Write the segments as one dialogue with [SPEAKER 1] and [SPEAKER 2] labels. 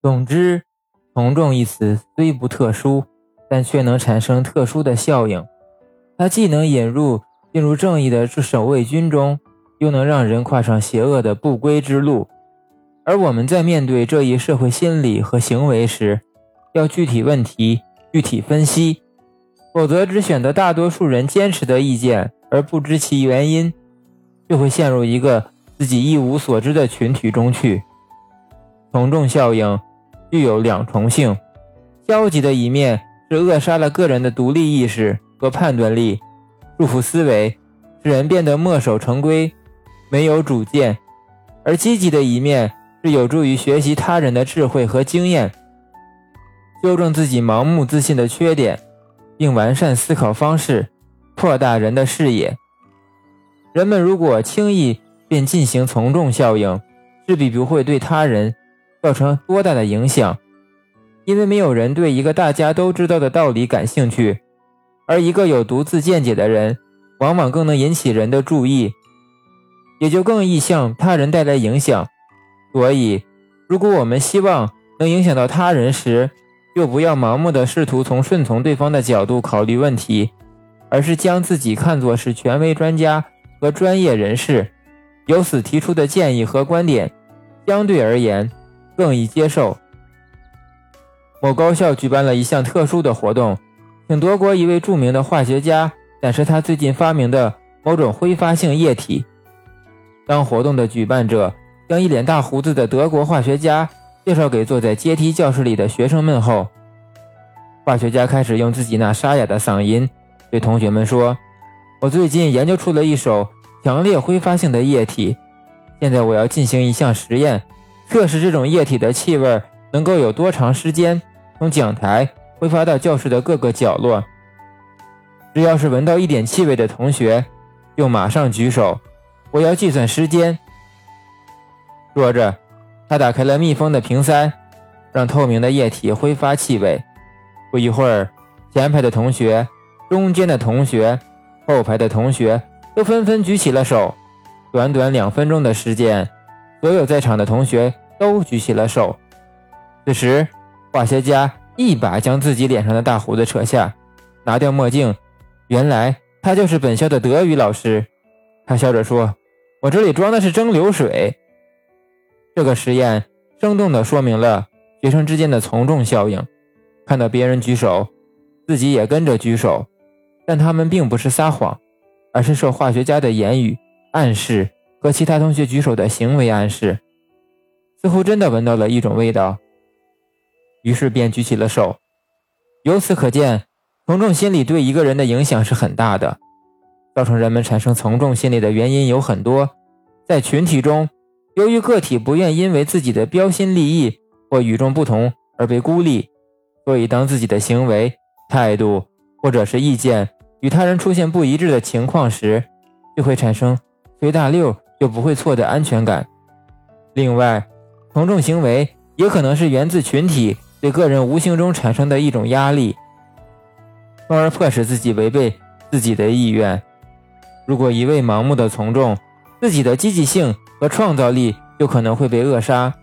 [SPEAKER 1] 总之，从众一词虽不特殊，但却能产生特殊的效应。它既能引入进入正义的守卫军中，又能让人跨上邪恶的不归之路。而我们在面对这一社会心理和行为时，要具体问题具体分析，否则只选择大多数人坚持的意见而不知其原因，就会陷入一个自己一无所知的群体中去。从众效应具有两重性，消极的一面是扼杀了个人的独立意识和判断力，束缚思维，使人变得墨守成规，没有主见；而积极的一面。是有助于学习他人的智慧和经验，纠正自己盲目自信的缺点，并完善思考方式，扩大人的视野。人们如果轻易便进行从众效应，势必不会对他人造成多大的影响，因为没有人对一个大家都知道的道理感兴趣，而一个有独自见解的人，往往更能引起人的注意，也就更易向他人带来影响。所以，如果我们希望能影响到他人时，就不要盲目的试图从顺从对方的角度考虑问题，而是将自己看作是权威专家和专业人士，由此提出的建议和观点，相对而言更易接受。某高校举办了一项特殊的活动，请德国一位著名的化学家展示他最近发明的某种挥发性液体。当活动的举办者。将一脸大胡子的德国化学家介绍给坐在阶梯教室里的学生们后，化学家开始用自己那沙哑的嗓音对同学们说：“我最近研究出了一首强烈挥发性的液体，现在我要进行一项实验，测试这种液体的气味能够有多长时间从讲台挥发到教室的各个角落。只要是闻到一点气味的同学，就马上举手，我要计算时间。”说着，他打开了密封的瓶塞，让透明的液体挥发气味。不一会儿，前排的同学、中间的同学、后排的同学都纷纷举起了手。短短两分钟的时间，所有在场的同学都举起了手。此时，化学家一把将自己脸上的大胡子扯下，拿掉墨镜。原来他就是本校的德语老师。他笑着说：“我这里装的是蒸馏水。”这个实验生动地说明了学生之间的从众效应。看到别人举手，自己也跟着举手，但他们并不是撒谎，而是受化学家的言语暗示和其他同学举手的行为暗示，似乎真的闻到了一种味道，于是便举起了手。由此可见，从众心理对一个人的影响是很大的。造成人们产生从众心理的原因有很多，在群体中。由于个体不愿因为自己的标新立异或与众不同而被孤立，所以当自己的行为、态度或者是意见与他人出现不一致的情况时，就会产生随大溜就不会错的安全感。另外，从众行为也可能是源自群体对个人无形中产生的一种压力，从而迫使自己违背自己的意愿。如果一味盲目的从众，自己的积极性。和创造力就可能会被扼杀。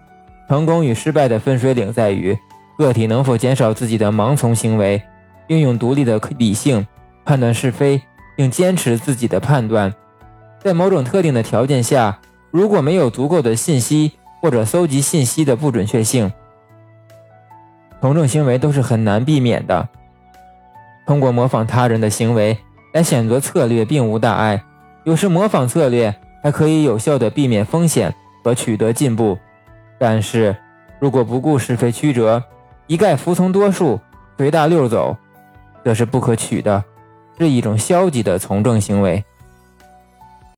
[SPEAKER 1] 成功与失败的分水岭在于个体能否减少自己的盲从行为，运用独立的理性判断是非，并坚持自己的判断。在某种特定的条件下，如果没有足够的信息或者搜集信息的不准确性，从众行为都是很难避免的。通过模仿他人的行为来选择策略并无大碍，有时模仿策略。还可以有效的避免风险和取得进步，但是如果不顾是非曲折，一概服从多数，随大溜走，这是不可取的，是一种消极的从众行为。